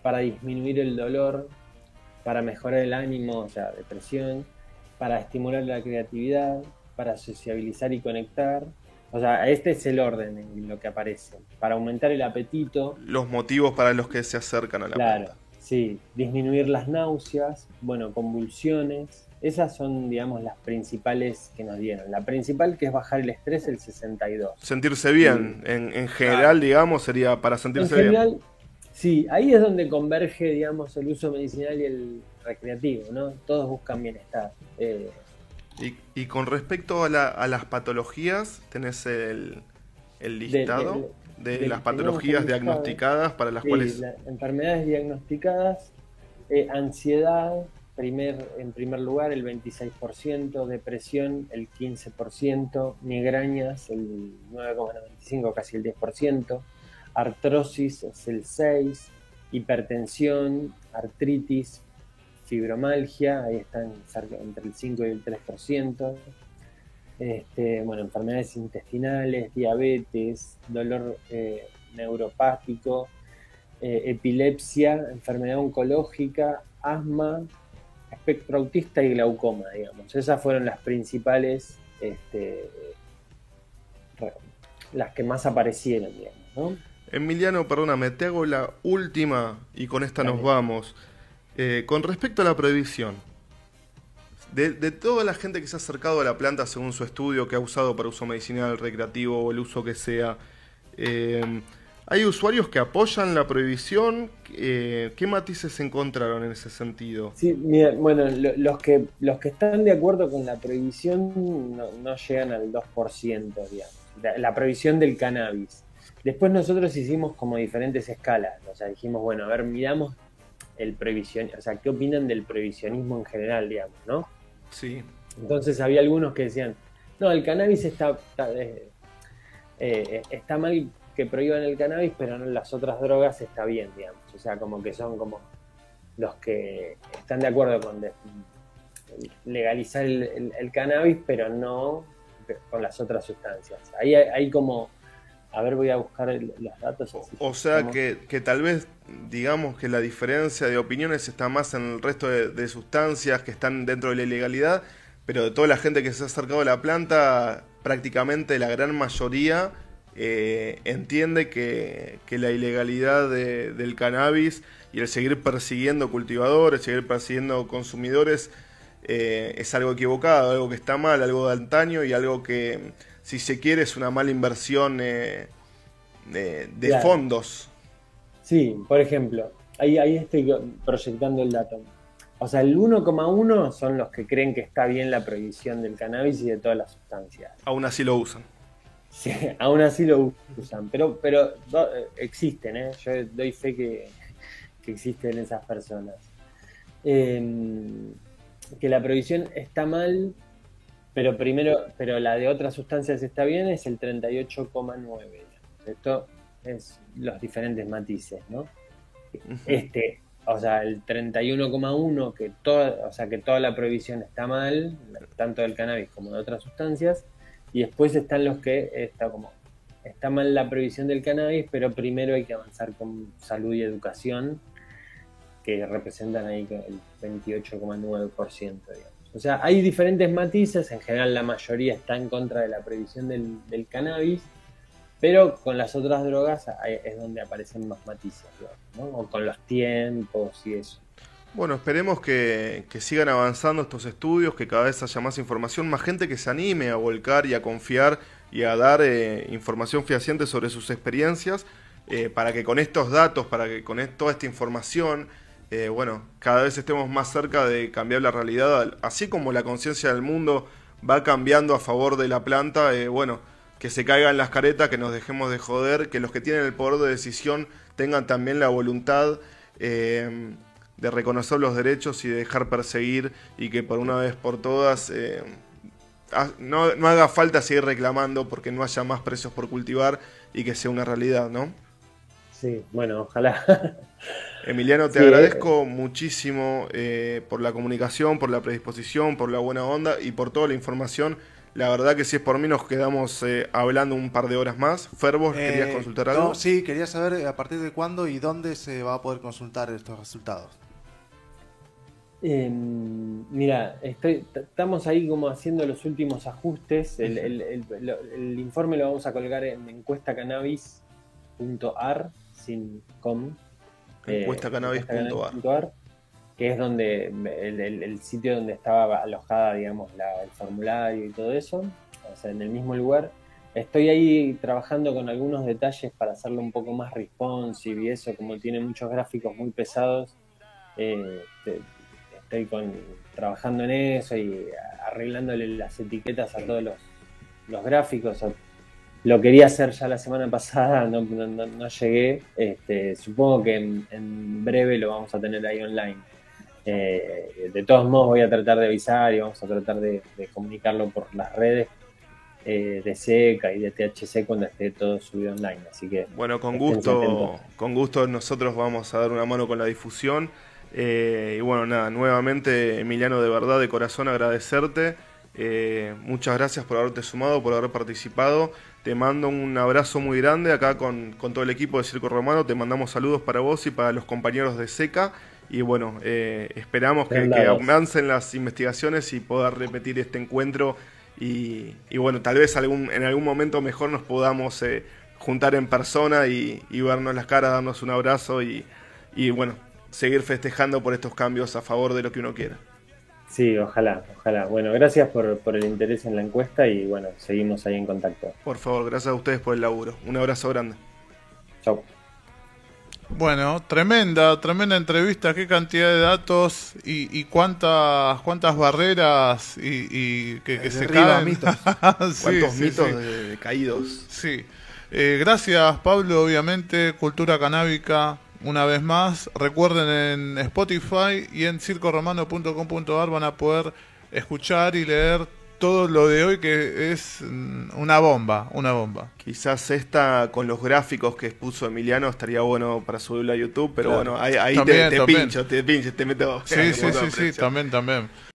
para disminuir el dolor, para mejorar el ánimo, o sea, depresión, para estimular la creatividad, para sociabilizar y conectar, o sea, este es el orden en lo que aparece. Para aumentar el apetito. Los motivos para los que se acercan a la Claro, sí. Disminuir las náuseas, bueno, convulsiones. Esas son, digamos, las principales que nos dieron. La principal que es bajar el estrés, el 62. Sentirse bien, en, general, digamos, sería para sentirse en general, Sí, ahí es donde converge, digamos, el uso medicinal y el recreativo, ¿no? Todos buscan bienestar. Eh, y, con respecto a, las patologías, tenés el, listado de, las patologías diagnosticadas para las cuales... enfermedades diagnosticadas, eh, ansiedad, primer, en primer lugar el 26%, depresión el 15%, migrañas el 9,95, casi el 10%, artrosis es el 6%, hipertensión, artritis, fibromalgia, ahí están entre el 5 y el 3%. Este, bueno, enfermedades intestinales, diabetes, dolor eh, neuropático, eh, epilepsia, enfermedad oncológica, asma, espectro autista y glaucoma, digamos. Esas fueron las principales, este, las que más aparecieron, digamos, Emiliano, perdóname, te hago la última y con esta nos vamos. Eh, con respecto a la prohibición, de, toda la gente que se ha acercado a la planta según su estudio, que ha usado para uso medicinal, recreativo o el uso que sea, eh, ¿hay usuarios que apoyan la prohibición? Eh, ¿Qué matices encontraron en ese sentido? Sí, bueno, los, que, los que están de acuerdo con la prohibición no, llegan al 2%, digamos. la prohibición del cannabis. Después nosotros hicimos como diferentes escalas, o sea, dijimos, bueno, a ver, miramos el prohibición, o sea, qué opinan del prohibicionismo en general, digamos, ¿no? Sí. Entonces había algunos que decían, no, el cannabis está, está, eh, eh, está mal que prohíban el cannabis, pero en las otras drogas está bien, digamos. O sea, como que son como los que están de acuerdo con legalizar el, cannabis, pero no con las otras sustancias. Ahí hay como a ver, voy a buscar los datos. o sea que, tal vez digamos que la diferencia de opiniones está más en el resto de, sustancias que están dentro de la ilegalidad, pero de toda la gente que se ha acercado a la planta, prácticamente la gran mayoría eh, entiende que, la ilegalidad del cannabis y el seguir persiguiendo cultivadores, seguir persiguiendo consumidores, eh, es algo equivocado, algo que está mal, algo de antaño y algo que, si se quiere, es una mala inversión eh, de, de Claro. fondos. Sí, por ejemplo, ahí, ahí estoy proyectando el dato. O sea, el 1,1 son los que creen que está bien la prohibición del cannabis y de todas las sustancias. Aún así lo usan. Sí, aún así lo usan, pero, pero do- existen, ¿eh? yo doy fe que, que existen esas personas. Eh, que la prohibición está mal, pero primero, pero la de otras sustancias está bien, es el 38,9. Esto es los diferentes matices, ¿no? Este, o sea, el 31,1 que toda, o sea, que toda la prohibición está mal, tanto del cannabis como de otras sustancias, y después están los que está como está mal la prohibición del cannabis, pero primero hay que avanzar con salud y educación, que representan ahí el 28,9%, digamos. O sea, hay diferentes matices, en general la mayoría está en contra de la prohibición del, cannabis, pero con las otras drogas es donde aparecen más matices, ¿no? O con los tiempos y eso. Bueno, esperemos que, que sigan avanzando estos estudios, que cada vez haya más información, más gente que se anime a volcar y a confiar y a dar eh, información fehaciente sobre sus experiencias, eh, para que con estos datos, para que con toda esta información, eh, bueno, cada vez estemos más cerca de cambiar la realidad, así como la conciencia del mundo va cambiando a favor de la planta, bueno, que se caigan las caretas, que nos dejemos de joder, que los que tienen el poder de decisión tengan también la voluntad de reconocer los derechos y de dejar perseguir y que por una vez por todas eh, no, no haga falta seguir reclamando porque no haya más precios por cultivar y que sea una realidad, ¿no? Sí, bueno, ojalá. Emiliano, te Sí, agradezco muchísimo eh, por la comunicación, por la predisposición, por la buena onda y por toda la información. La verdad que si es por mí nos quedamos eh, hablando un par de horas más. Fer, ¿vos querías Eh, consultar no, algo? sí, quería saber a partir de cuándo y dónde se va a poder consultar estos resultados. Eh, mira, estoy, estamos ahí como haciendo los últimos ajustes. El, el- el- lo- el informe lo vamos a colgar en encuestacannabis.ar sin com. eh, Encuestacannabis.ar. que es donde el, sitio donde estaba alojada, digamos, la- el formulario y todo eso. O sea, en el mismo lugar. Estoy ahí trabajando con algunos detalles para hacerlo un poco más responsive y eso, como tiene muchos gráficos muy pesados. eh, te- estoy con, trabajando en eso y arreglándole las etiquetas a todos los, los gráficos. Lo quería hacer ya la semana pasada, no, no- no- no llegué. Este, supongo que en, en breve lo vamos a tener ahí online. Eh, de todos modos voy a tratar de avisar y vamos a tratar de, de comunicarlo por las redes eh, de SECA y de THC cuando esté todo subido online. Así que Bueno, con gusto, atentos. con gusto nosotros vamos a dar una mano con la difusión. Eh, y bueno, nada, nuevamente Emiliano, de verdad, de corazón agradecerte. Eh, muchas gracias por haberte sumado, por haber participado. Te mando un abrazo muy grande acá con, con todo el equipo de Circo Romano. Te mandamos saludos para vos y para los compañeros de SECA. Y bueno, eh, esperamos que, avancen las investigaciones y poder repetir este encuentro. Y, y bueno, tal vez algún, en algún momento mejor nos podamos eh, juntar en persona y, y vernos las caras, darnos un abrazo y, y bueno, seguir festejando por estos cambios a favor de lo que uno quiera. sí, ojalá, ojalá. Bueno, gracias por, por el interés en la encuesta y bueno, seguimos ahí en contacto. Por favor, gracias a ustedes por el laburo. Un abrazo grande. Chau. Bueno, tremenda, tremenda entrevista, qué cantidad de datos y, y cuántas cuántas barreras y, y que, que se caen. mitos. Sí, Cuántos sí, mitos sí. de- de caídos. Sí. Eh, gracias, Pablo, obviamente, Cultura Canábica, una vez más. Recuerden en Spotify y en circoromano.com.ar van a poder escuchar y leer todo lo de hoy que es mm, una bomba, una bomba. Quizás esta con los gráficos que expuso Emiliano estaría bueno para subirlo a YouTube, pero Claro. bueno, ahí, ahí También, te, pincho, te pincho, te meto. Sí, sí, sí, sí, también, también.